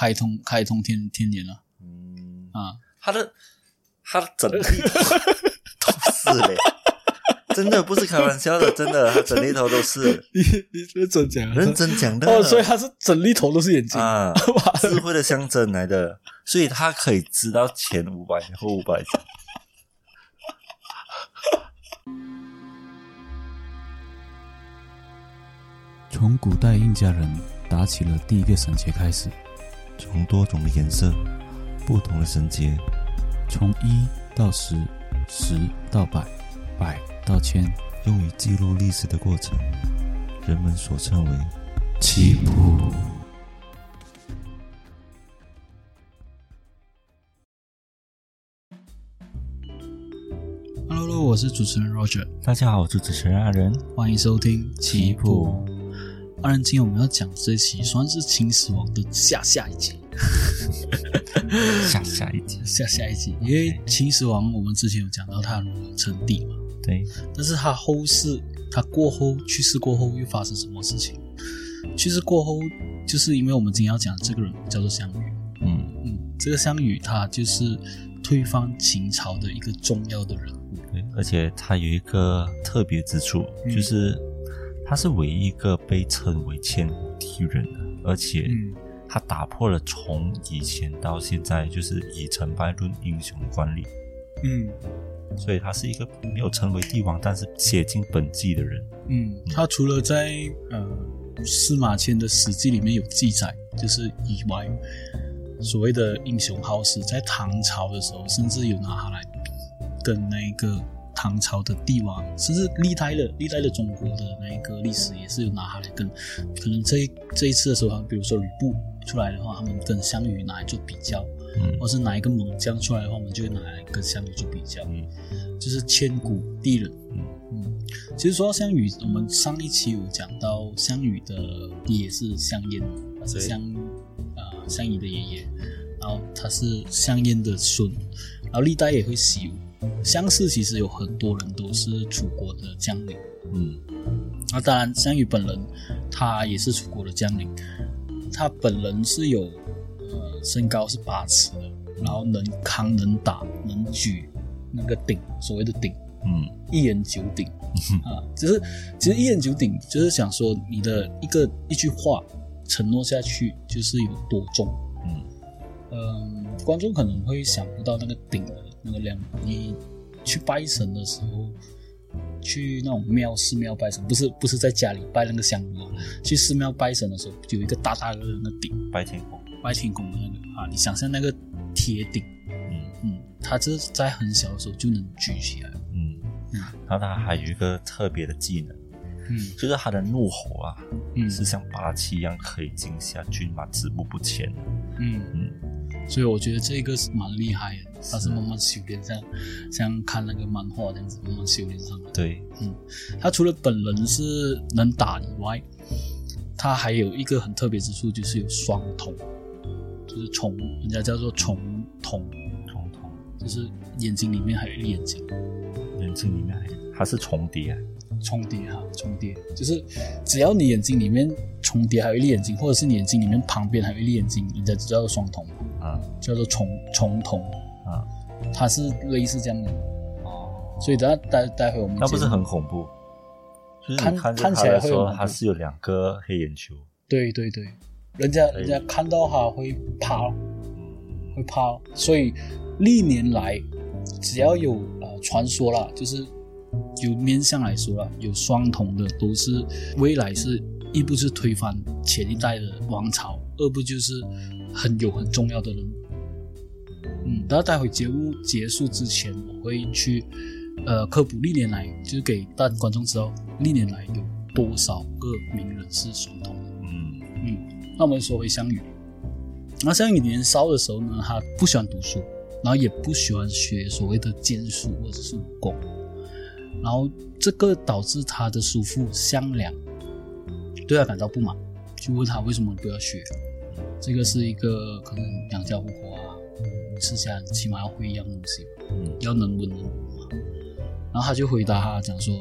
开通开通天天眼了。嗯，啊！他的他的整力头 都是嘞，真的不是开玩笑的，真的，他整力头都是。你你认真讲认真讲的。哦，所以他是整粒头都是眼睛，啊，哇。智慧的象征来的，所以他可以知道前五百后五百。从古代印加人打起了第一个绳结开始，从多种的颜色、不同的绳结，从一到十，十到百，百到千，用于记录历史的过程，人们所称为棋谱。Hello，我是主持人 Roger，大家好，我是主持人阿仁。欢迎收听起步。当然，今天我们要讲这期算是秦始皇的下下一集，下下一集，下下一集，因为秦始皇我们之前有讲到他如何称帝嘛，对，但是他后世，他过后去世过后又发生什么事情？去世过后，就是因为我们今天要讲的这个人叫做项羽，嗯，嗯，这个项羽他就是推翻秦朝的一个重要的人物，对，而且他有一个特别之处，嗯。就是他是唯一一个被称为千古第一人的，而且嗯。他打破了从以前到现在就是以成败论英雄的惯例，嗯。所以他是一个没有成为帝王，但是写进本纪的人。嗯，他除了在呃司马迁的《史记》里面有记载，就是以外，所谓的英雄好史，在唐朝的时候，甚至有拿他来比，跟那个唐朝的帝王，甚至历代的历代的中国的那一个历史也是有拿它来跟，可能这一这一次的时候，比如说吕布出来的话，他们跟项羽拿来做比较，嗯或是哪一个猛将出来的话，我们就会拿来跟项羽做比较，嗯就是千古第一人。嗯嗯，其实说到项羽，我们上一期有讲到项羽的爹是项燕，他是对项呃项羽的爷爷，然后他是项燕的孙，然后历代也会习武。项氏其实有很多人都是楚国的将领，嗯。那当然项羽本人他也是楚国的将领，他本人是有呃身高是八尺的，然后能扛能打能举那个鼎，所谓的鼎。嗯。一言九鼎。啊，就是其实一言九鼎就是想说你的一个一句话承诺下去就是有多重。嗯。嗯，观众可能会想不到那个鼎的那个量。你去拜神的时候，去那种庙寺庙拜神，不是不是在家里拜那个香炉啊，去寺庙拜神的时候，有一个大大的那个鼎，拜天公。拜天公的那个啊，你想象那个铁鼎，嗯嗯，它这在很小的时候就能举起来。嗯嗯，然后他还有一个特别的技能，嗯就是他的怒吼啊，嗯是像八七一样可以惊吓骏马止步不前。嗯嗯所以我觉得这个是蛮厉害的，他是慢慢修炼，像像看那个漫画这样子慢慢修炼上来。对，嗯他除了本人是能打以外，他还有一个很特别之处，就是有双瞳，就是虫，人家叫做虫瞳，虫瞳就是眼睛里面还有一个眼睛。眼睛里面还它是重叠啊。重叠哈，重叠。就是只要你眼睛里面重叠还有一粒眼睛，或者是你眼睛里面旁边还有一粒眼睛，人家就叫做双瞳，啊。叫做重重瞳，啊。它是类似这样的。哦，所以等下待待会我们那不是很恐怖？就是看你看看起来会很恐怖。他是有两个黑眼球。对对对，人家人家看到它会怕，嗯。会怕，所以历年来只要有呃传说啦，就是有面相来说啦，有双瞳的都是未来是一不是推翻前一代的王朝，二不就是很有很重要的人物。嗯，然后待会节目结束之前，我会去呃科普历年来，就是给大观众知道历年来有多少个名人是双瞳的。嗯嗯，那我们说回项羽。那项羽年少的时候呢，他不喜欢读书，然后也不喜欢学所谓的剑术或者是武功，然后这个导致他的叔父项梁对他感到不满，就问他为什么不要学。这个是一个可能养家糊口啊，你吃下起码要会一样东西，嗯要能文能武嘛。然后他就回答他讲说，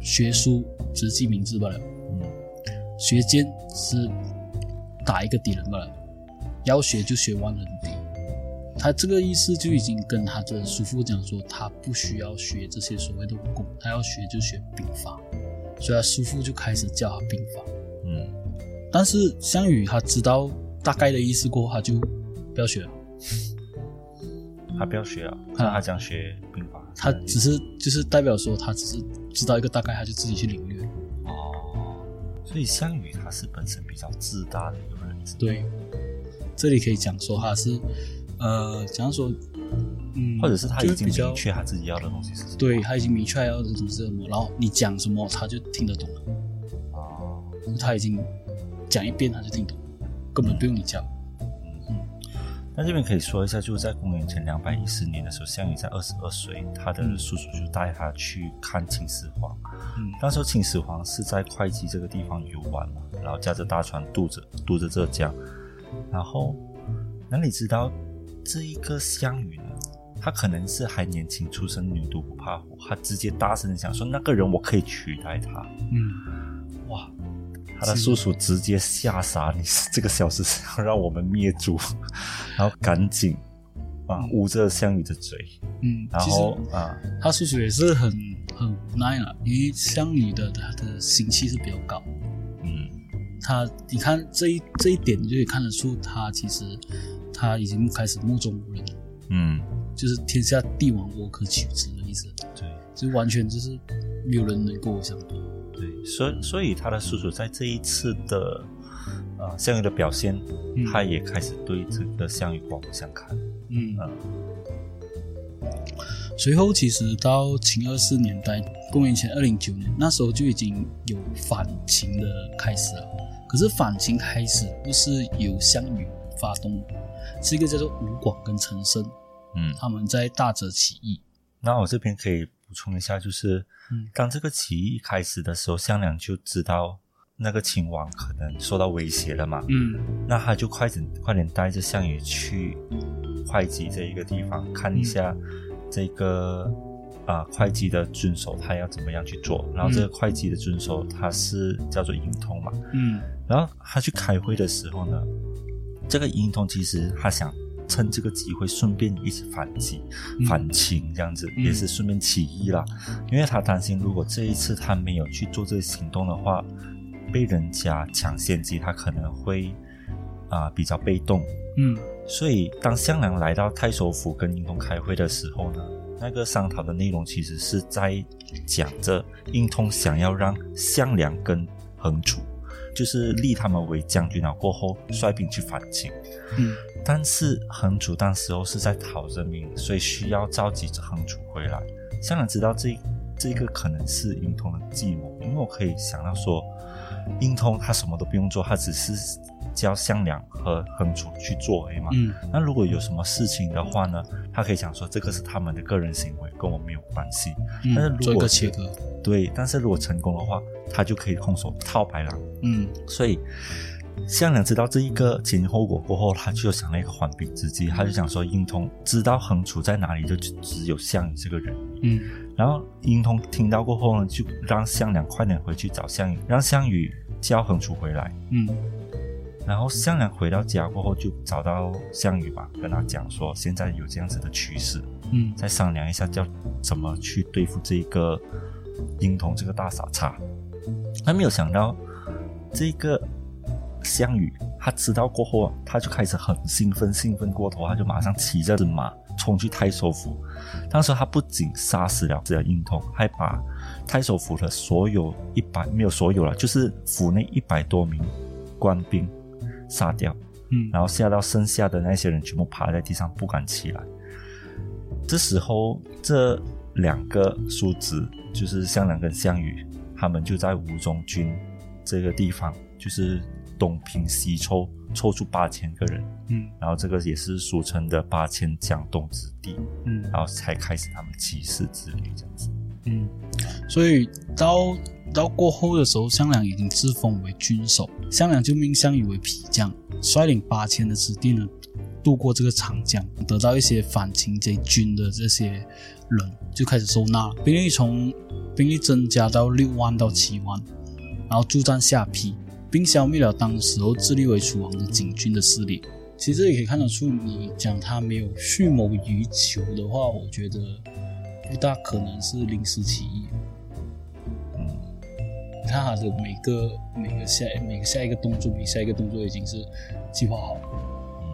学书只是记名字罢了。嗯学剑是打一个敌人罢了。要学就学万人敌。他这个意思就已经跟他的叔父讲说，他不需要学这些所谓的武功，他要学就学兵法。所以他叔父就开始教他兵法。嗯，但是项羽他知道大概的意思过后，他就不要学了。他不要学了，那他讲学兵法，他只是就是代表说，他只是知道一个大概，他就自己去领略。哦，所以项羽他是本身比较自大的一个人，对，这里可以讲说他是，呃，假如说，嗯，或者是他已经明确他自己要的东西是什么，对他已经明确要的东西是什么，然后你讲什么他就听得懂了，哦，他已经讲一遍他就听懂，根本不用你讲。嗯。那这边可以说一下，就是在公元前两百一十年的时候，项羽在二十二岁，他的叔叔就带他去看秦始皇。嗯那时候秦始皇是在会稽这个地方游玩嘛，然后驾着大船渡着渡着浙江，然后哪里知道这一个项羽呢，他可能是还年轻出身，牛犊不怕虎，他直接大声的讲说那个人我可以取代他，嗯，哇！他的叔叔直接吓傻，你这个小子是要让我们灭族，然后赶紧啊捂着项羽的嘴，嗯，然后啊。他叔叔也是很很无奈了，因为项羽的他的心气是比较高。嗯。他，你看这一这一点，你就可以看得出，他其实他已经开始目中无人。了，嗯，就是天下帝王我可取之的意思，对。就完全就是没有人能跟我相比。对，所以所以他的叔叔在这一次的呃项羽的表现，嗯他也开始对这个项羽刮目相看，嗯嗯随后其实到秦二世年代，公元前二零九年，那时候就已经有反秦的开始了。可是反秦开始不是由项羽发动，是一个叫做吴广跟陈胜嗯。他们在大泽起义。那我这边可以补充一下，就是嗯。当这个起义开始的时候，项梁就知道那个秦王可能受到威胁了嘛，嗯。那他就快点快点带着项羽去会稽这一个地方看一下这个啊、会稽的遵守他要怎么样去做。然后这个会稽的遵守他是叫做尹通嘛，嗯。然后他去开会的时候呢，这个尹通其实他想趁这个机会顺便一起反击、嗯反秦这样子，嗯也是顺便起义啦。因为他担心，如果这一次他没有去做这个行动的话，被人家抢先机，他可能会啊、比较被动。嗯所以当项梁来到太守府跟英通开会的时候呢，那个商讨的内容其实是在讲着英通想要让项梁跟横楚，就是立他们为将军了过后率兵去反秦。嗯但是横楚当时候是在讨人民，所以需要召集着横楚回来。项梁知道这这个可能是英通的计谋，因为我可以想到说，英通他什么都不用做，他只是叫项梁和横楚去做而已嘛。嗯那如果有什么事情的话呢，他可以讲说这个是他们的个人行为，跟我没有关系。但是如果切割。对，但是如果成功的话，他就可以空手套白狼。嗯所以项梁知道这一个前因后果过后，他就想了一个缓兵之计，他就想说殷通知道横楚在哪里，就只有项羽这个人。嗯然后殷通听到过后呢，就让项梁快点回去找项羽，让项羽叫横楚回来。嗯然后项梁回到家过后，就找到项羽吧，跟他讲说现在有这样子的趋势，嗯再商量一下叫怎么去对付这个殷通这个大傻叉。他没有想到这个项羽，他知道过后啊，他就开始很兴奋，兴奋过头，他就马上骑着马冲去太守府。当时他不仅杀死了这个殷通，还把太守府的所有一百没有所有了，就是府内一百多名官兵杀掉。嗯然后吓到剩下的那些人全部趴在地上不敢起来。这时候，这两个叔侄就是项梁跟项羽，他们就在吴中军这个地方，就是东拼西凑，凑出八千个人，嗯。然后这个也是俗称的八千江东子弟，嗯。然后才开始他们起事之旅这样子。嗯，所以到到过后的时候，项梁已经自封为军首，项梁就命项羽为皮将，率领八千的子弟呢，渡过这个长江，得到一些反秦贼军的这些人，就开始收纳了，兵力从兵力增加到六万到七万，然后助战下邳，并消灭了当时候自立为楚王的景军的势力。其实也可以看得出，你讲他没有蓄谋于求的话，我觉得不大可能是临时起意。嗯你看他的每个每个下每个下一个动作，每下一个动作已经是计划好，嗯，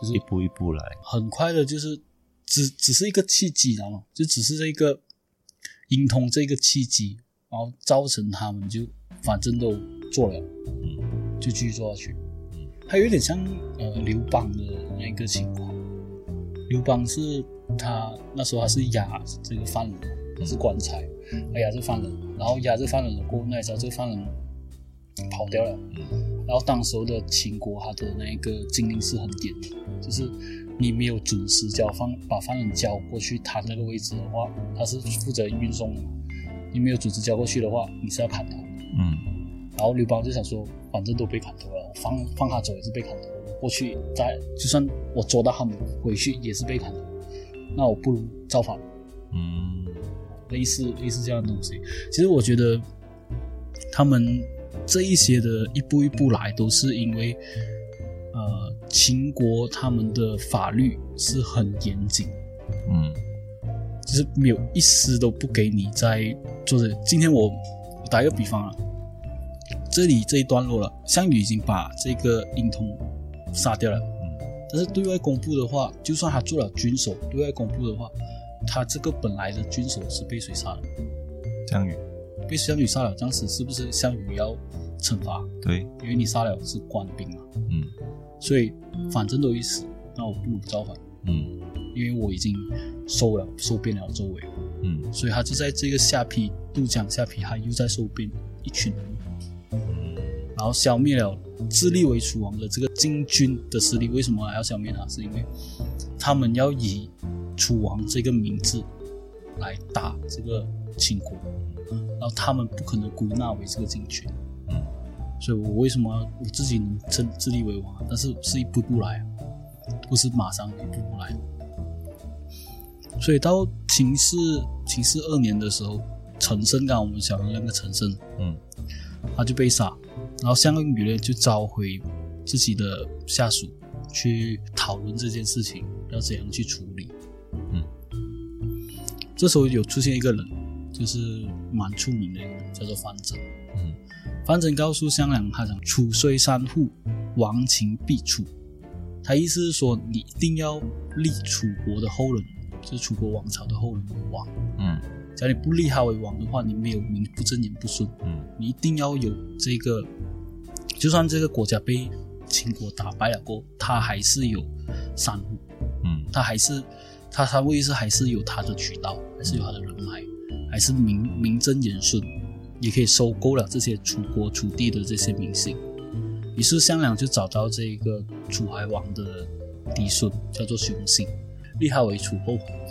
就是一步一步来。很快的，就是只只是一个契机，知道吗？就只是这一个阴通这个契机，然后造成他们就反正都做了，嗯。就继续做下去。嗯。还有点像呃刘邦的那个情况，刘邦是他那时候他是压这个犯人，他是官差，他压这犯人，然后压这犯人了过，那时候这个犯人跑掉了，嗯。然后当时候的秦国，他的那个禁令是很严的，就是你没有准时交放，把犯人交过去他那个位置的话，他是负责运送的。你没有准时交过去的话，你是要砍头的。嗯然后刘邦就想说，反正都被砍头了，我放放他走也是被砍头，我过去再就算我捉到他们回去也是被砍头，那我不如造反，嗯类似类似这样的东西。其实我觉得他们这一些的一步一步来，都是因为呃秦国他们的法律是很严谨，嗯就是没有一丝都不给你在做这。今天我我打一个比方啊，这里这一段落了，项羽已经把这个殷通杀掉了，嗯。但是对外公布的话，就算他做了军首，对外公布的话，他这个本来的军首是被谁杀的？项羽被项羽杀了，当时是不是项羽要惩罚？对，因为你杀了是官兵嘛，嗯。所以反正都已死，那我不如造反，嗯。因为我已经收了收编了周围，嗯。所以他就在这个下邳渡江下邳，他又在收编一群人，后消灭了自立为楚王的这个金军的势力。为什么还要消灭他？是因为他们要以楚王这个名字来打这个秦国，然后他们不可能归纳为这个金军。嗯所以我为什么我自己能自自立为王啊？但是是一步步来啊，不是马上一步步来。所以到秦氏秦氏二年的时候，陈胜，刚刚我们讲的那个陈胜，嗯他就被杀，然后项羽呢就召回自己的下属去讨论这件事情要怎样去处理。嗯，这时候有出现一个人，就是蛮出名的一个人，叫做范增。嗯范增告诉项梁，他讲楚虽三户，亡秦必楚。他意思是说，你一定要立楚国的后人，就是楚国王朝的后人为王。嗯只要你不立他为王的话，你没有名不正言不顺。嗯你一定要有这个，就算这个国家被秦国打败了过后，他还是有三户，嗯他还是他他位置还是有他的渠道，还是有他的人脉，还是名名正言顺，也可以收购了这些楚国楚地的这些明星。于是项梁就找到这个楚怀王的嫡孙，叫做熊信，立他为楚后王。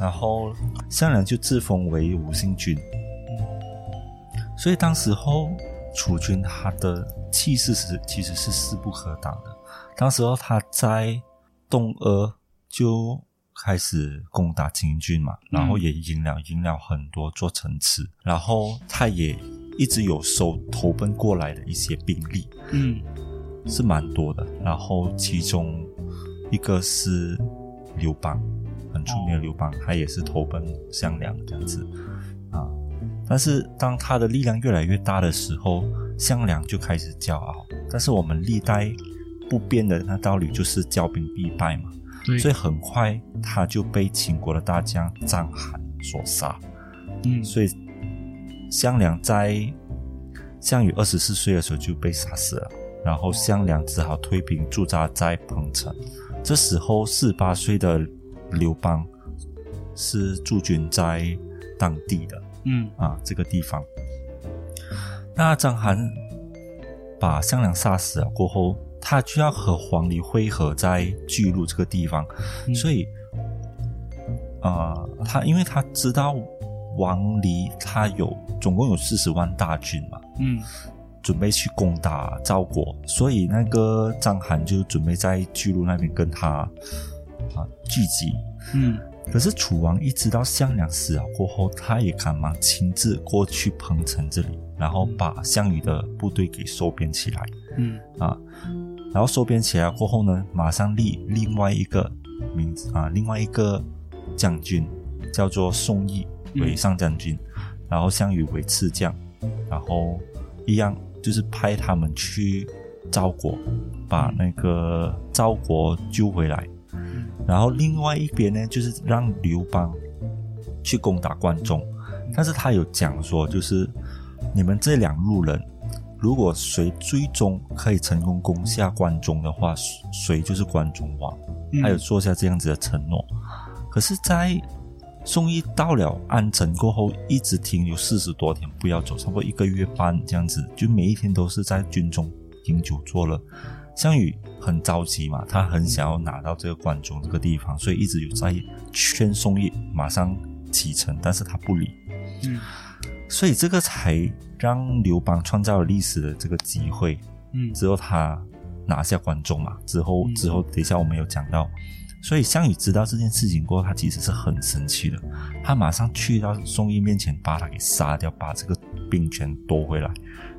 然后项梁就自封为吴兴君。所以当时候楚军他的气势是其实是势不可挡的。当时候他在东阿就开始攻打秦军嘛，然后也赢了赢了很多座城池，然后他也一直有收投奔过来的一些兵力，嗯是蛮多的。然后其中一个是刘邦，很出名的刘邦，他也是投奔项梁这样子啊。但是当他的力量越来越大的时候，项梁就开始骄傲。但是我们历代不变的那道理就是骄兵必败嘛，所以很快他就被秦国的大将章邯所杀。嗯所以项梁在项羽二十四岁的时候就被杀死了，然后项梁只好退兵驻扎在彭城。这时候四十八岁的刘邦是驻军在当地的嗯。啊这个地方。那章邯把项梁杀死了过后，他就要和黄黎会合在巨鹿这个地方，嗯。所以，呃，他因为他知道王离他有总共有四十万大军嘛，嗯。准备去攻打赵国，所以那个章邯就准备在巨鹿那边跟他啊聚集。嗯可是楚王一知道项梁死了过后，他也赶忙亲自过去彭城这里，然后把项羽的部队给收编起来。嗯啊，然后收编起来过后呢，马上立另外一个名字啊，另外一个将军叫做宋义为上将军，然后项羽为次将，然后一样就是派他们去赵国，把那个赵国救回来。然后另外一边呢，就是让刘邦去攻打关中，但是他有讲说，就是你们这两路人。如果谁最终可以成功攻下关中的话，谁就是关中王。他有做下这样子的承诺。可是，在宋义到了安城过后，一直停留四十多天，不要走，差不多一个月半这样子，就每一天都是在军中饮酒作乐。项羽很着急嘛，他很想要拿到这个关中这个地方，所以一直有在劝宋义马上启程，但是他不理。嗯。所以这个才让刘邦创造了历史的这个机会，嗯，之后他拿下关中嘛，之后之后等一下我们有讲到，所以项羽知道这件事情过后，他其实是很生气的，他马上去到宋义面前把他给杀掉，把这个兵权夺回来，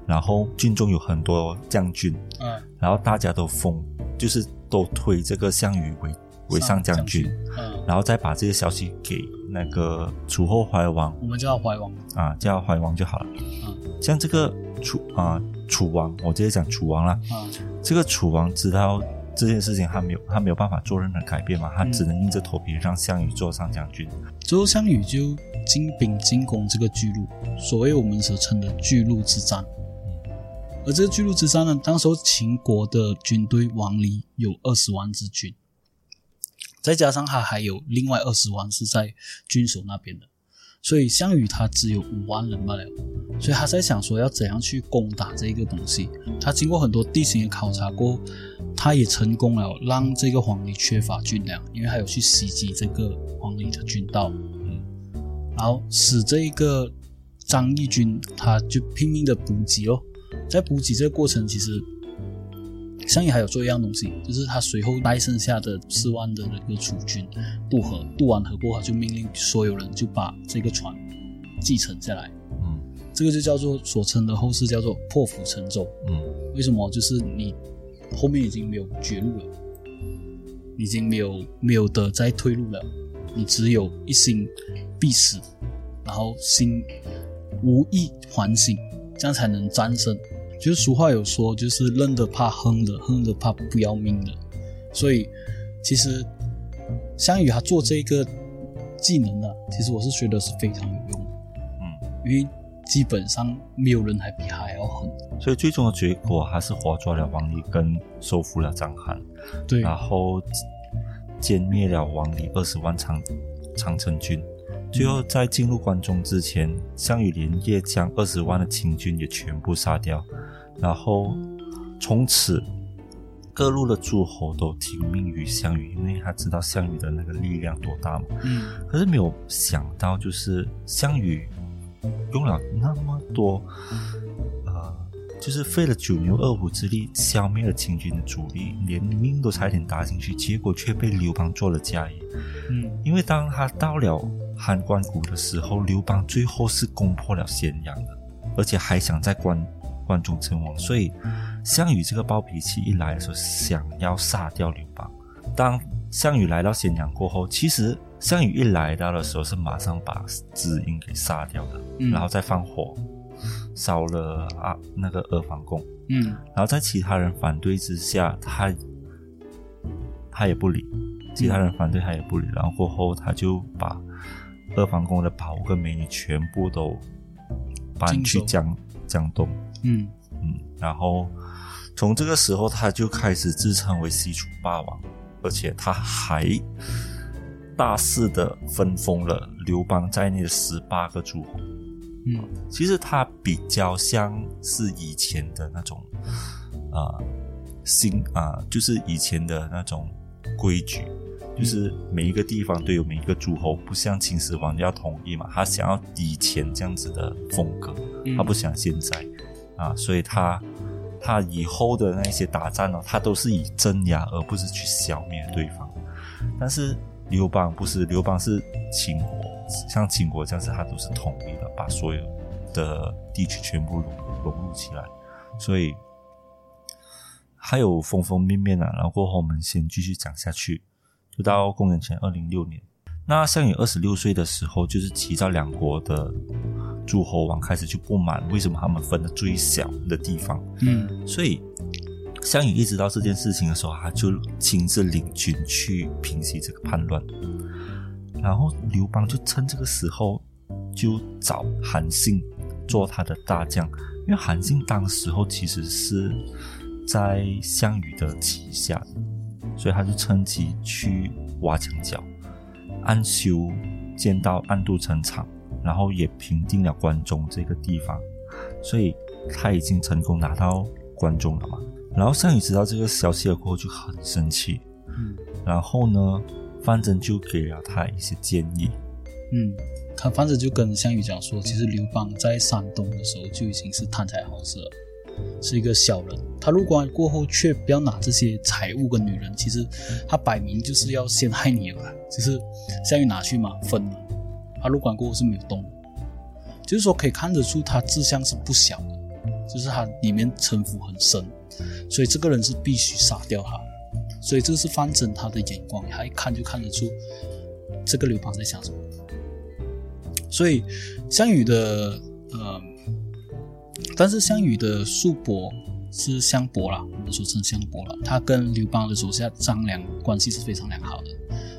然后军中有很多将军，嗯，然后大家都封，就是都推这个项羽为为上将军，嗯，然后再把这个消息给。那个楚后怀王，我们叫怀王啊，叫怀王就好了。嗯，像这个楚啊，楚王，我直接讲楚王啦，嗯，这个楚王知道这件事情，他没有，他没有办法做任何改变嘛，他只能硬着头皮让项羽做上将军。之后，项羽就进兵进攻这个巨鹿，所谓我们所称的巨鹿之战。而这个巨鹿之战呢，当时候秦国的军队王离有二十万之军。再加上他还有另外二十万是在军守那边的，所以项羽他只有五万人罢了。所以他在想说要怎样去攻打这个东西。他经过很多地形的考察过，他也成功了让这个黄黎缺乏军粮，因为他有去袭击这个黄黎的军道，嗯，然后使这一个张义军他就拼命的补给哦，在补给这个过程其实。项羽还有做一样东西，就是他随后带剩下的四万的那个楚军渡河，渡完河过后就命令所有人就把这个船继承下来。嗯，这个就叫做所称的后世叫做破釜沉舟。嗯，为什么？就是你后面已经没有绝路了，已经没有没有的再退路了，你只有一心必死，然后心无意还醒，这样才能战胜。就是俗话有说，就是认的怕哼的，哼的怕不要命的。所以，其实项羽他做这个技能呢，其实我是觉得是非常有用的。嗯，因为基本上没有人还比他还要狠。所以最终的结果还是活捉了王离，跟收复了章邯。对，然后歼灭了王离二十万长长城军。最后，在进入关中之前，项羽连夜将二十万的秦军也全部杀掉，然后从此各路的诸侯都听命于项羽，因为他知道项羽的那个力量多大嘛。嗯。可是没有想到，就是项羽用了那么多，呃，就是费了九牛二虎之力消灭了秦军的主力，连命都差点搭进去，结果却被刘邦做了嫁衣。嗯。因为当他到了。汉关谷的时候，刘邦最后是攻破了咸阳的，而且还想在关关中称王。所以，项羽这个暴脾气一来的时候，想要杀掉刘邦。当项羽来到咸阳过后，其实项羽一来到的时候，是马上把子婴给杀掉的，然后再放火烧了啊那个阿房宫。嗯，然后在其他人反对之下，他他也不理，其他人反对他也不理，然后过后他就把。二房宫的宝物跟美女全部都搬去江江东，嗯嗯，然后从这个时候他就开始自称为西楚霸王，而且他还大肆的分封了刘邦在内的十八个诸侯。嗯，其实他比较像是以前的那种啊新啊，就是以前的那种规矩。就是每一个地方都有每一个诸侯，不像秦始皇要统一嘛，他想要以前这样子的风格，他不想现在啊，所以他他以后的那些打仗呢，他都是以镇压而不是去消灭对方。但是刘邦不是，刘邦是秦国，像秦国这样子，他都是统一的，把所有的地区全部融融入起来，所以还有方方面面啊。然后过后我们先继续讲下去，就到公元前二零六年。那项羽二十六岁的时候，就是齐赵两国的诸侯王开始就不满，为什么他们分的最小的地方？嗯所以项羽意识到这件事情的时候，他就亲自领军去平息这个叛乱。然后刘邦就趁这个时候就找韩信做他的大将，因为韩信当时候其实是在项羽的旗下，所以他就趁机去挖墙脚，暗修建到暗度陈仓，然后也平定了关中这个地方，所以他已经成功拿到关中了嘛。然后项羽知道这个消息了过后就很生气，嗯然后呢，范增就给了他一些建议。嗯，他反正就跟项羽讲说，其实刘邦在山东的时候就已经是贪财好色了，是一个小人。他入关过后却不要拿这些财物跟女人，其实他摆明就是要陷害你了。就是项羽拿去嘛，分了。他入关过后是没有动，就是说可以看得出他志向是不小的，就是他里面城府很深，所以这个人是必须杀掉他。所以这是范增他的眼光，他一看就看得出这个刘邦在想什么。所以项羽的呃，但是项羽的叔伯是项伯啦，我们说成项伯了，他跟刘邦的手下张良关系是非常良好的，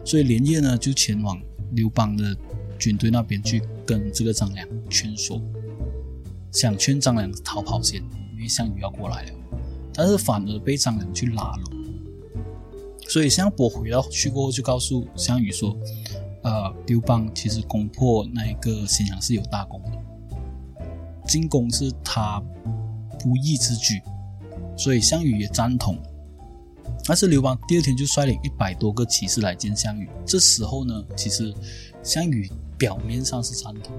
所以连夜呢就前往刘邦的军队那边去跟这个张良劝说，想劝张良逃跑先，因为项羽要过来了，但是反而被张良去拉了。所以项伯回到去过后，就告诉项羽说：“呃，刘邦其实攻破那一个咸阳是有大功的，进攻是他不义之举，所以项羽也赞同。但是刘邦第二天就率领一百多个骑士来见项羽。这时候呢，其实项羽表面上是赞同，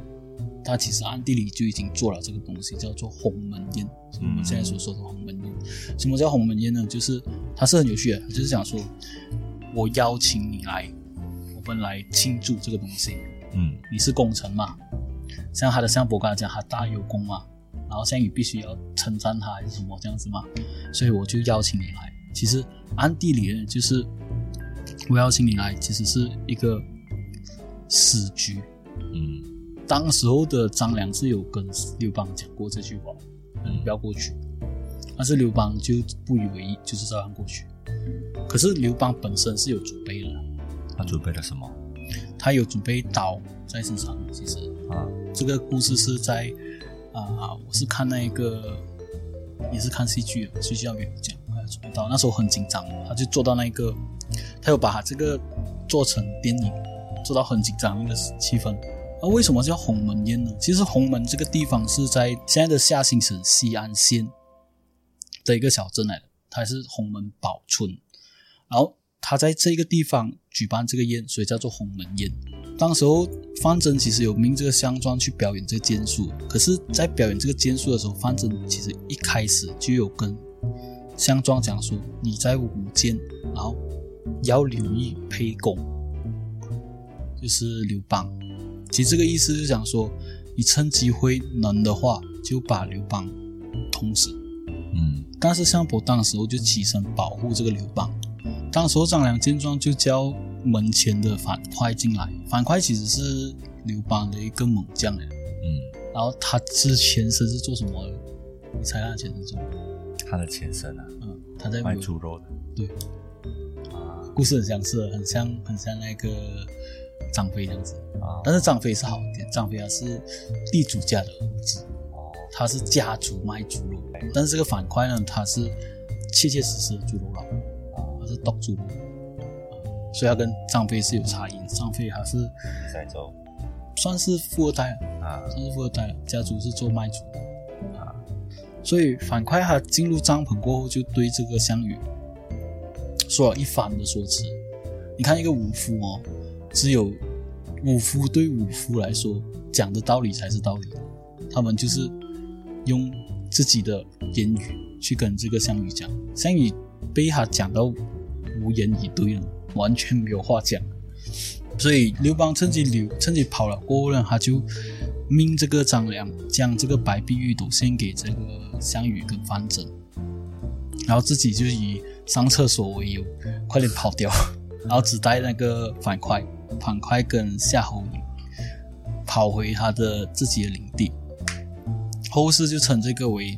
他其实暗地里就已经做了这个东西，叫做鸿门宴，我们现在所说的鸿门宴。什么叫鸿门宴呢？就是它是很有趣的，就是讲说我邀请你来，我们来庆祝这个东西。嗯你是功臣嘛，像他的相伯刚才讲，他大有功嘛，然后项羽必须要称赞他还是什么这样子嘛，所以我就邀请你来。其实暗地里呢，就是我邀请你来，其实是一个死局。嗯当时候的张良是有跟刘邦讲过这句话，你不要过去，但是刘邦就不以为意，就是照样过去。可是刘邦本身是有准备的，他准备了什么他有准备刀在身上。其实啊？这个故事是在啊、我是看那一个，也是看戏剧的，戏剧上面有讲，他有准备刀，那时候很紧张，他就做到那个，他又把他这个做成电影，做到很紧张那个气氛。那为什么叫鸿门宴呢？其实鸿门这个地方是在现在的下新省西安县的一个小镇来的，它是鸿门堡村。然后他在这个地方举办这个宴，所以叫做鸿门宴。当时候范增其实有命这个项庄去表演这个剑术，可是，在表演这个剑术的时候，范增其实一开始就有跟项庄讲说：“你在舞剑，然后要留意沛公，就是刘邦。”其实这个意思是讲说，你趁机会能的话，就把刘邦捅死。嗯但是项伯当时候就起身保护这个刘邦。当时候张良见状，就叫门前的樊哙进来。樊哙其实是刘邦的一个猛将嗯，然后他之前身是做什么？的？你猜他的前身是做什么？他的前身啊，嗯，他在卖猪肉的。对，啊。故事很相似，很像很像那个张飞这样子。啊。但是张飞是好一点，张飞他是地主家的儿子，哦。他是家族卖猪肉，但是这个樊哙呢，他是切切实实的猪肉佬，他是剁猪肉，所以他跟张飞是有差异的。张飞他是在州算是富二代，啊算是富二代，家族是做卖主的啊，所以樊哙他进入帐篷过后，就对这个项羽说了一番的说辞。你看一个武夫哦，只有武夫对武夫来说讲的道理才是道理，他们就是用自己的言语去跟这个项羽讲，项羽被他讲到无言以对了，完全没有话讲。所以刘邦趁机溜，趁机跑了过后呢，他就命这个张良将这个白璧玉斗献给这个项羽跟范增。然后自己就以上厕所为由，快点跑掉，然后只带那个樊哙、樊哙跟夏侯婴跑回他的自己的领地。后世就称这个为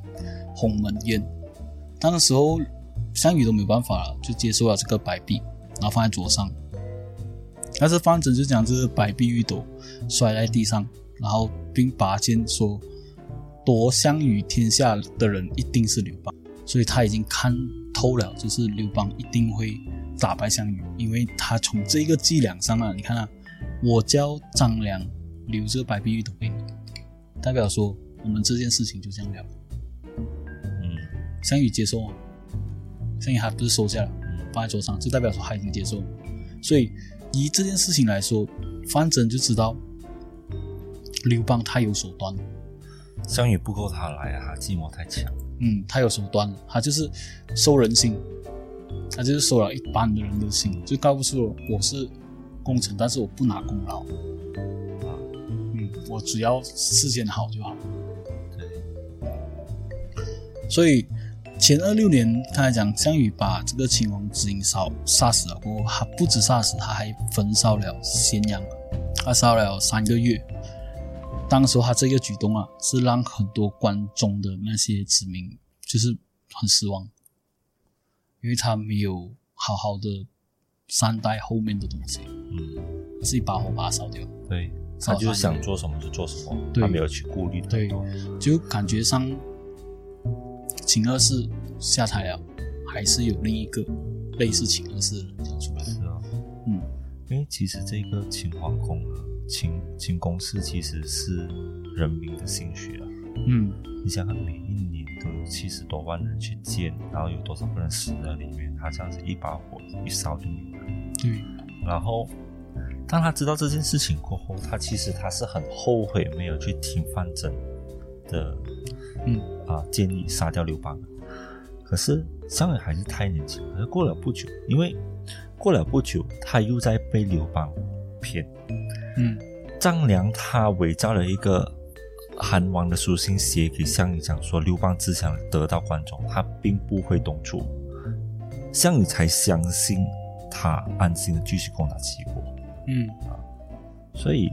鸿门宴。那时候，项羽都没有办法了，就接受了这个白璧，然后放在桌上。但是范增就将这个白璧玉斗摔在地上，然后并拔剑说：“夺项羽天下的人一定是刘邦。”所以他已经看透了，就是刘邦一定会打败项羽，因为他从这个伎俩上啊，你看啊，我教张良留这个白璧玉斗给你，代表说我们这件事情就这样了。嗯项羽接受吗？项羽他不是收下了，放在桌上，就代表说他已经接受了。所以以这件事情来说，范增就知道刘邦他有手段，项羽不够他来啊，他计谋太强。嗯，他有手段了，他就是收人心，他就是收了一般的人的心，就告诉我我是功臣，但是我不拿功劳，啊，嗯，我只要事先好就好。对，所以前二六年，他还讲项羽把这个秦王子婴烧杀死了过后，他不止杀死，他还焚烧了咸阳，他烧了三个月。当时他这个举动啊，是让很多关中的那些子民就是很失望，因为他没有好好的善待后面的东西，嗯，自己把火把它烧掉。对，他就是想做什么就做什么，对他没有去顾虑太对多。就感觉上秦二世下台了，还是有另一个类似秦二世的人想出来。是啊，嗯，因为其实这个秦皇宫啊，秦秦宫室其实是人民的心血啊。嗯，你想看，每一年都有七十多万人去建，然后有多少个人死在里面，他这样子一把火一烧就没了。对，然后，当他知道这件事情过后，他其实他是很后悔没有去听范增的嗯啊建议杀掉刘邦。可是项羽还是太年轻，可是过了不久，因为过了不久，他又在被刘邦骗。嗯张良他伪造了一个韩王的书信，写给项羽，讲说刘邦只想得到关中，他并不会动粗。项羽才相信他，安心的继续攻打齐国。嗯所以，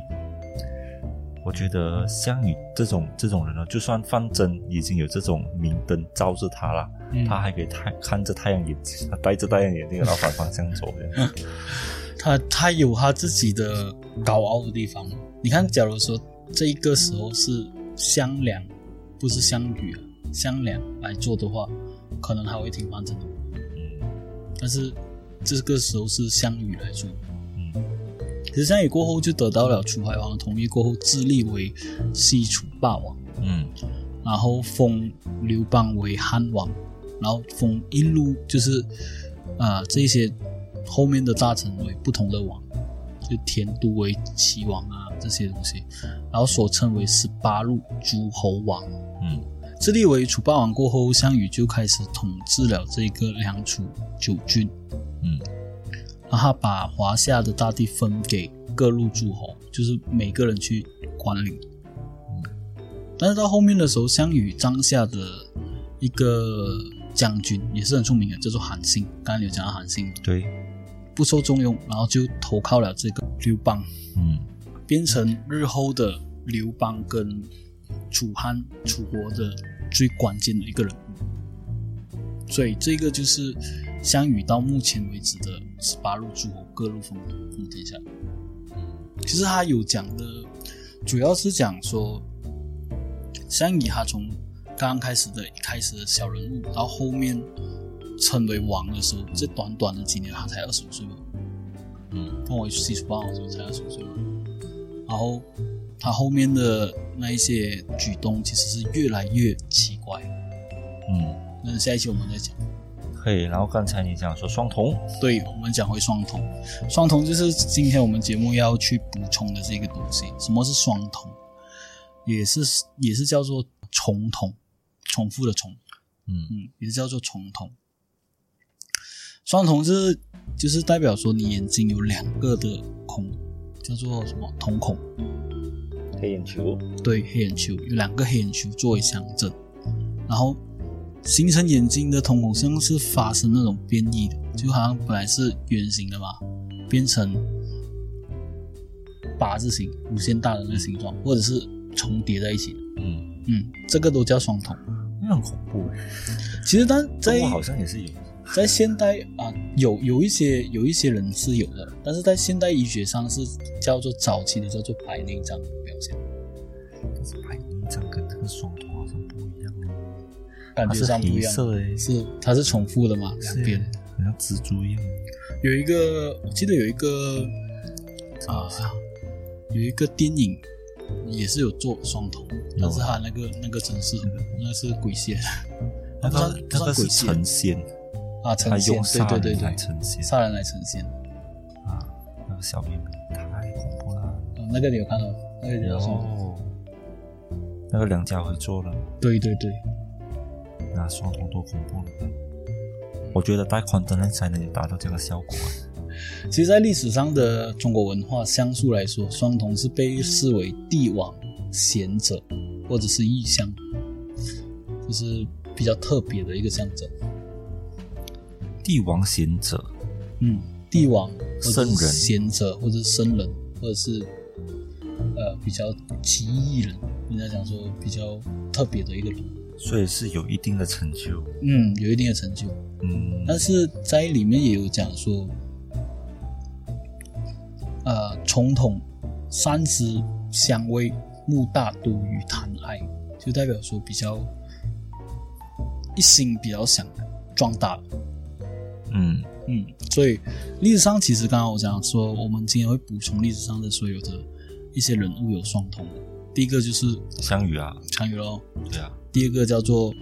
我觉得项羽这种这种人呢，就算范真已经有这种明灯照着他了，嗯，他还可以太看着太阳眼镜，他戴着太阳眼镜，然后反方向走这样。他他有他自己的高傲的地方。你看，假如说这一个时候是项梁，不是项羽啊，项梁来做的话，可能他会听范增的。嗯但是这个时候是项羽来做，嗯可是项羽过后就得到了楚怀王的同意，过后自立为西楚霸王，嗯。然后封刘邦为汉王，然后封一路就是啊、这些后面的大臣为不同的王，就田都为齐王啊这些东西，然后所称为十八路诸侯王。嗯。自立为楚霸王过后，项羽就开始统治了这个梁楚九郡，嗯然后把华夏的大地分给各路诸侯，就是每个人去管理。但是到后面的时候，项羽帐下的一个将军也是很出名的，叫做韩信。刚刚有讲到韩信，对，不受重用，然后就投靠了这个刘邦，嗯变成日后的刘邦跟楚汉楚国的最关键的一个人物。所以这个就是项羽到目前为止的十八路诸侯各路封封天下。其实他有讲的，主要是讲说，项羽他从刚刚开始的一开始的小人物，到后面成为王的时候，这短短的几年，他才二十五岁嘛。嗯跟我西楚霸王的时候才二十五岁嘛，然后他后面的那一些举动其实是越来越奇怪。嗯，那下一期我们再讲。可以。然后刚才你讲说双瞳，对，我们讲回双瞳，双瞳就是今天我们节目要去补充的这个东西。什么是双瞳？也是也是叫做重瞳，重复的重，嗯嗯，也是叫做重瞳。双瞳是就是代表说你眼睛有两个的孔，叫做什么瞳孔？黑眼球，对，黑眼球有两个黑眼球作为象征，然后形成眼睛的瞳孔像是发生那种变异的，就好像本来是圆形的嘛，变成八字形、无限大的那个形状，或者是重叠在一起的。嗯，嗯，这个都叫双瞳。那很恐怖。其实，但在好像也是有，在现代啊，有有一些有一些人是有的，但是在现代医学上是叫做早期的叫做白内障表现，但是白内障跟这个双瞳感它是黑觉上不一样。色诶，是它是重复的嘛，两边。好像蜘蛛一样。有一个，我记得有一个啊，有一个电影也是有做双瞳，但是它那个那个真是那是鬼仙，那不算个那个是鬼蝎成仙，啊，他呈现用杀对对对对，人来呈现杀人来呈现，啊，那个小妹妹太恐怖了。啊那个你有看到？那个你有说？哦，那个梁家辉做了，对对对，那双瞳多恐怖呢？我觉得戴宽灯呢才能达到这个效果。其实，在历史上的中国文化相术来说，双瞳是被视为帝王、贤者或者是异象，就是比较特别的一个象征。帝王贤者，嗯，帝王圣人贤者，或者是圣人，或者是呃比较奇异人，应该讲说比较特别的一个人。所以是有一定的成就。嗯，有一定的成就，嗯，但是在里面也有讲说，呃，重统三十香味，木大多于贪爱，就代表说比较一心比较想壮大。嗯嗯，所以历史上其实刚刚我讲说，我们今天会补充历史上的所有的一些人物有双瞳的。第一个就是项羽啊，项羽咯，对啊，第二个叫做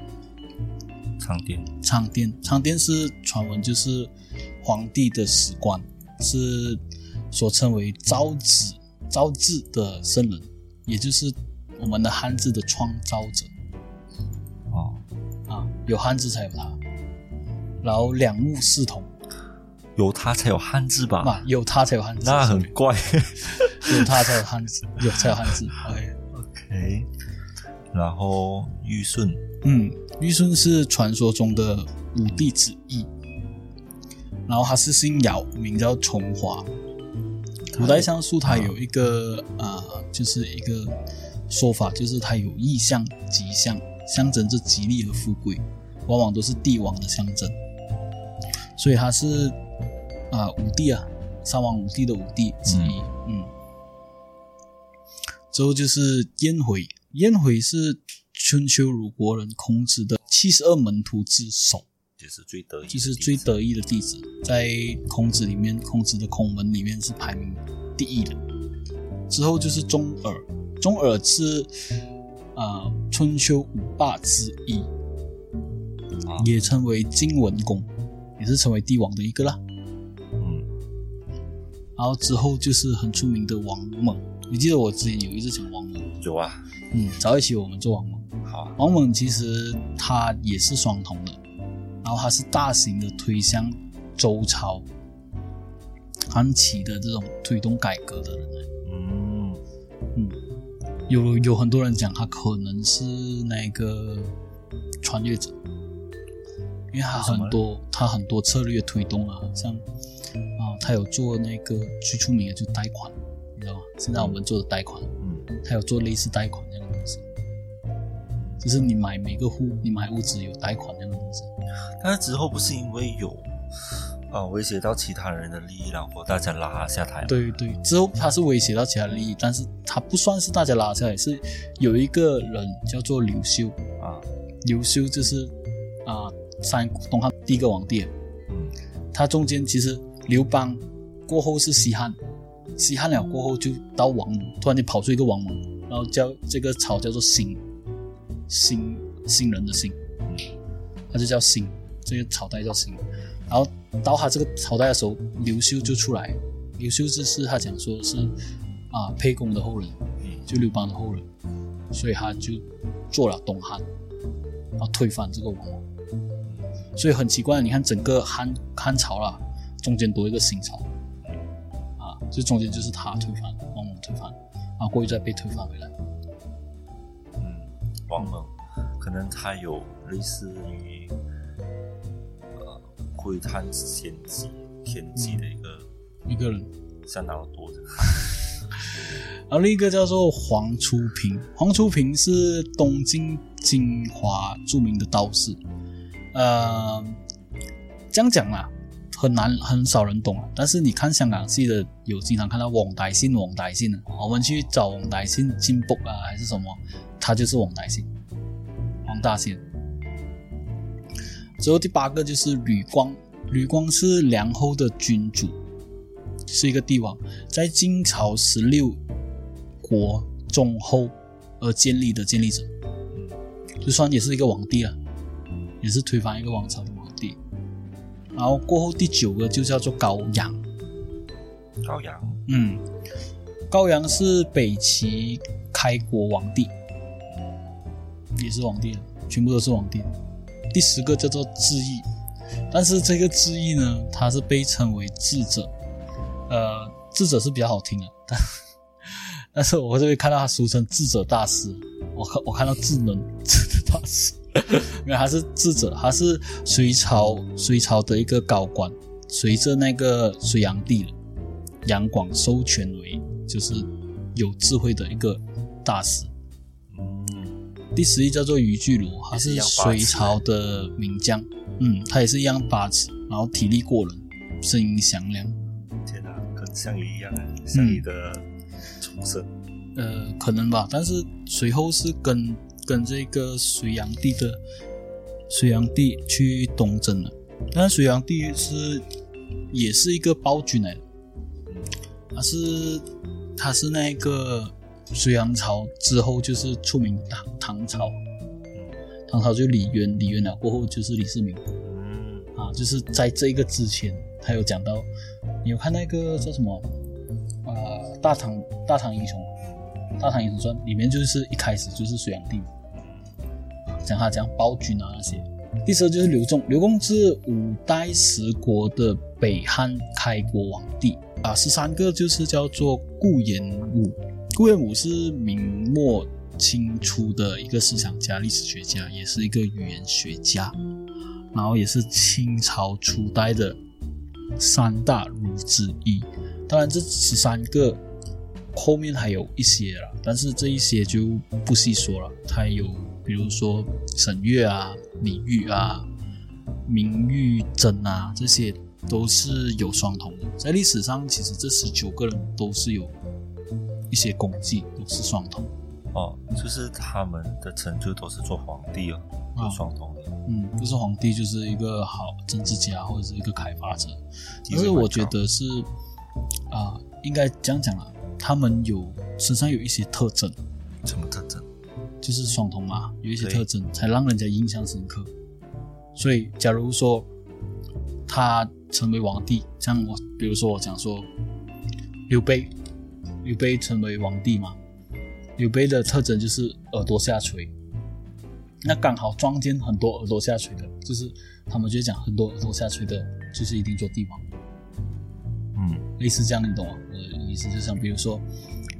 苍天，昌甸，昌甸是传闻就是皇帝的史官，是所称为造字造字的圣人，也就是我们的汉字的创造者。哦，啊，有汉字才有他。然后两目四瞳，有他才有汉字吧？啊，有他才有汉字，那很怪。有他才有汉字，有才有汉字。OK，OK，然后玉顺，嗯，玉顺是传说中的五帝之一，然后他是姓姚，名叫重华。古代像素它有一个啊、呃就是一个说法，就是它有意象、吉象，象征着吉利和富贵，往往都是帝王的象征。所以他是啊、五帝啊，三王五帝的五帝之一。嗯之后就是颜回，颜回是春秋鲁国人孔子的七十二门徒之首，就是最得意的弟子，就是最得意的弟子，在孔子里面，孔子的孔门里面是排名第一的。之后就是中耳，中耳是啊、呃春秋五霸之一，啊也称为晋文公，也是成为帝王的一个啦。嗯，然后之后就是很出名的王猛，你记得我之前有一次讲王猛，有啊，嗯，早一期我们做王猛。好啊，王猛其实他也是双瞳的，然后他是大型的推向周朝韩起的这种推动改革的人。嗯，嗯，有有很多人讲他可能是那个穿越者，因为他很多他很多策略推动啊，像啊他有做那个最出名的就是贷款？现在我们做的贷款，嗯，他有做类似贷款这样的东西，就是你买每个户，你买屋子有贷款这样的东西。但是之后不是因为有啊威胁到其他人的利益，然后大家拉下台，，对对，之后他是威胁到其他利益，但是他不算是大家拉下来，是有一个人叫做刘秀，啊，刘秀就是啊三东汉第一个皇帝，嗯，他中间其实刘邦过后是西汉，西汉了过后就到王蒙，突然间跑出一个王莽，然后叫这个朝叫做新，新新人的新，他就叫新，这个朝代叫新。然后到他这个朝代的时候，刘秀就出来，刘秀就是他讲说是啊沛公的后人，就刘邦的后人，所以他就做了东汉，然后推翻这个王莽。所以很奇怪，你看整个汉汉朝啦，中间多一个新朝，啊，这中间就是他推翻王莽推翻，然后过去再被推翻回来。嗯，王猛可能他有类似于呃窥探天机天机的一个一个人。相当多的。然后另一个叫做黄初平，黄初平是东晋金华著名的道士。呃，这样讲啦，很难，很少人懂啊。但是你看香港戏的，有经常看到王大信、王大信，我们去找王大信进卜啊，还是什么，他就是王大信，王大仙。之后第八个就是吕光，吕光是梁后的君主。是一个帝王，在晋朝十六国中后而建立的建立者，就算也是一个皇帝啊，也是推翻一个王朝的。然后过后第九个就叫做高阳，高阳，嗯，高阳是北齐开国皇帝，也是皇帝，全部都是皇帝。第十个叫做智义，但是这个智义呢，他是被称为智者。呃，智者是比较好听的，但 但是我这边看到他俗称智者大师，我看我看到智能 智者大师，因为他是智者，他是隋朝隋朝的一个高官，随着那个隋炀帝杨广授权为就是有智慧的一个大师。第十一叫做于巨罗，他是隋朝的名将，嗯，他也是一样八尺，然后体力过人，声音响亮。项羽一样啊，项羽的重生，呃，可能吧。但是随后是跟跟这个隋炀帝的隋炀帝去东征了。但是隋炀帝是也是一个暴君来的，他是他是那个隋炀朝之后就是出名唐唐朝，唐朝就李渊，李渊了过后就是李世民，嗯，啊，就是在这个之前。他有讲到，你有看那个叫什么啊？大唐大唐英雄，大唐英雄传里面就是一开始就是隋炀帝，讲他讲暴君啊那些。第十就是刘仲，刘仲是五代十国的北汉开国皇帝啊。十三个就是叫做顾炎武，顾炎武是明末清初的一个思想家、历史学家，也是一个语言学家，然后也是清朝初代的。三大儒之一，当然这十三个后面还有一些了，但是这一些就不细说了。它有比如说沈月啊、李煜啊、明玉珍啊，这些都是有双瞳的。在历史上，其实这十九个人都是有一些功绩，都是双瞳。哦，就是他们的成就都是做皇帝哦，有双瞳的。嗯，不是皇帝就是一个好政治家或者是一个开发者。但是我觉得是啊，应该这样讲啊，他们有身上有一些特征。什么特征？就是双瞳嘛，有一些特征才让人家印象深刻。所以，假如说他成为皇帝，像我，比如说我讲说刘备，刘备成为皇帝嘛。刘备的特征就是耳朵下垂，那刚好撞见很多耳朵下垂的，就是他们就讲很多耳朵下垂的，就是一定做帝王。嗯，类似这样，你懂吗？我的意思就像，比如说，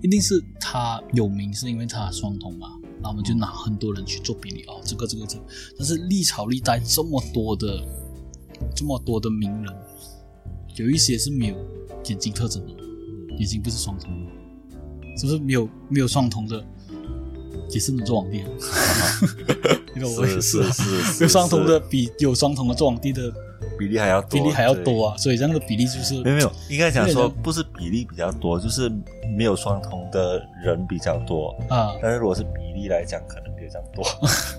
一定是他有名是因为他双瞳嘛，那我们就拿很多人去做比例哦，这个这个这，但是历朝历代这么多的这么多的名人，有一些是没有眼睛特征的，眼睛不是双瞳。是不是没有没有双瞳的，也是能做皇帝？因为我也是，没有双瞳的比有双瞳的做皇帝的比例还要比例还要多啊！所以这样的比例就是没有没有，应该讲说不是比例比较多，就是没有双瞳的人比较多啊。但是如果是比例来讲，可能没有这样多，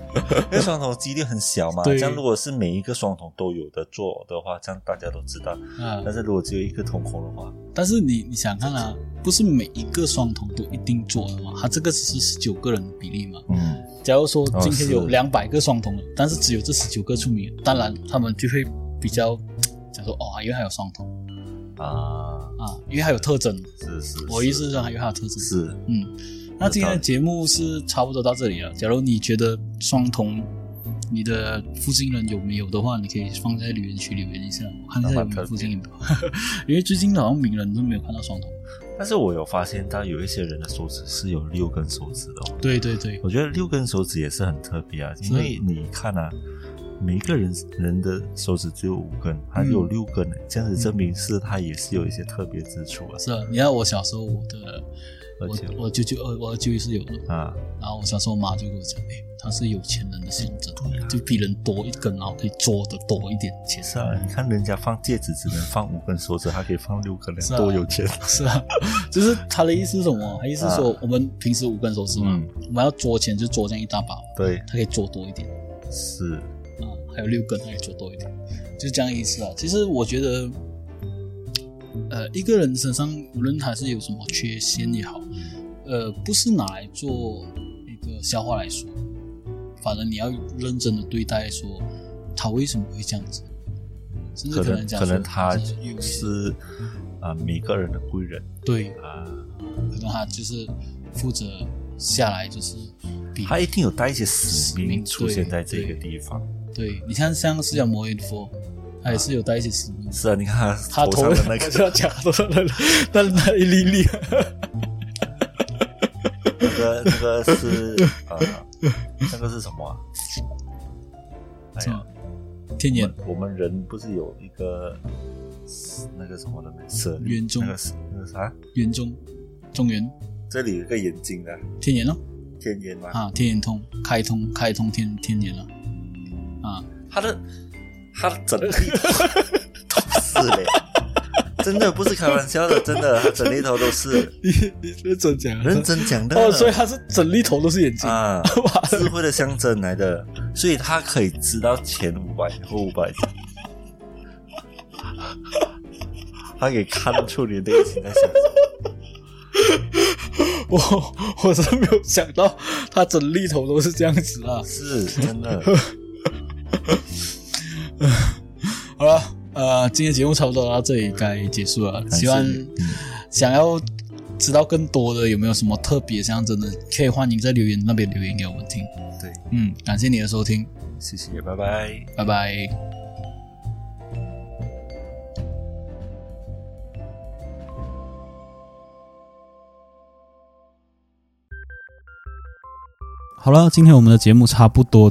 因为双瞳几率很小嘛。这样如果是每一个双瞳都有的做的话，这样大家都知道。啊，但是如果只有一个瞳孔的话，但是你你想看啊？不是每一个双瞳都一定做的嘛？他这个只是十九个人的比例嘛？嗯，假如说今天有两百个双瞳的，但是只有这十九个出名，当然他们就会比较讲说哦，因为还有双瞳啊啊，因为还有特征。是是，我意思是说还有它的特征。是，嗯，那今天的节目是差不多到这里了。假如你觉得双瞳你的附近人有没有的话，你可以放在留言区留言一下，我看一下有没有附近有没有。因为最近好像名人都没有看到双瞳。但是我有发现到有一些人的手指是有六根手指的、哦，对对对，我觉得六根手指也是很特别啊，因为你看啊，每一个人人的手指只有五根，他有六根，这样子证明是他也是有一些特别之处啊。是啊。你看我小时候，我的我我舅舅呃我舅舅是有的，啊，然后我小时候我妈就跟我讲，哎，他是有钱人的象征，就比人多一根，然后可以做的多一点钱。是啊，你看人家放戒指只能放五根手指，他可以放六根，多有钱。是啊，就是他的意思是什么？他意思是说，我们平时五根手指嘛，嗯我们要捉钱就捉这样一大把，对，他可以捉多一点是，啊，还有六根，他可以捉多一点，就这样意思啊。其实我觉得，呃，一个人身上无论他是有什么缺陷也好，呃，不是拿来做一个笑话来说，反正你要认真的对待，说他为什么会这样子，甚至可能可能他就是啊每个人的贵人对啊，可能他就是负责下来，就是比他一定有带一些使使命命出现在这个地方。对你看像释迦摩尼佛，他也是有带一些使命。是啊，你看他他头上的那个。要讲头上的那那一粒粒，那个那个是啊，那个是什么啊？哎呀什么，天眼。我们我们人不是有一个那个什么的吗？舍利圆中。那个是那个啥？圆中。中原这里有一个眼睛的天眼咯。天眼嘛，啊，天眼通开通开通天天眼了啊，他的他的整理。头 都是嘞，真的不是开玩笑的，真的，他整粒头都是。你你认真讲认真讲的。哦，所以他是整粒头都是眼睛，啊，哇。智慧的象征来的，所以他可以知道前五百后五百，他可以看出你内心在想什么。我我是没有想到他整粒头都是这样子啊。是真的，好了，呃，今天节目差不多到这里该结束了。希望嗯想要知道更多的有没有什么特别象征的，可以欢迎在留言那边留言给我们听。对，嗯，感谢你的收听，谢谢，拜拜。拜拜。好了，今天我们的节目差不多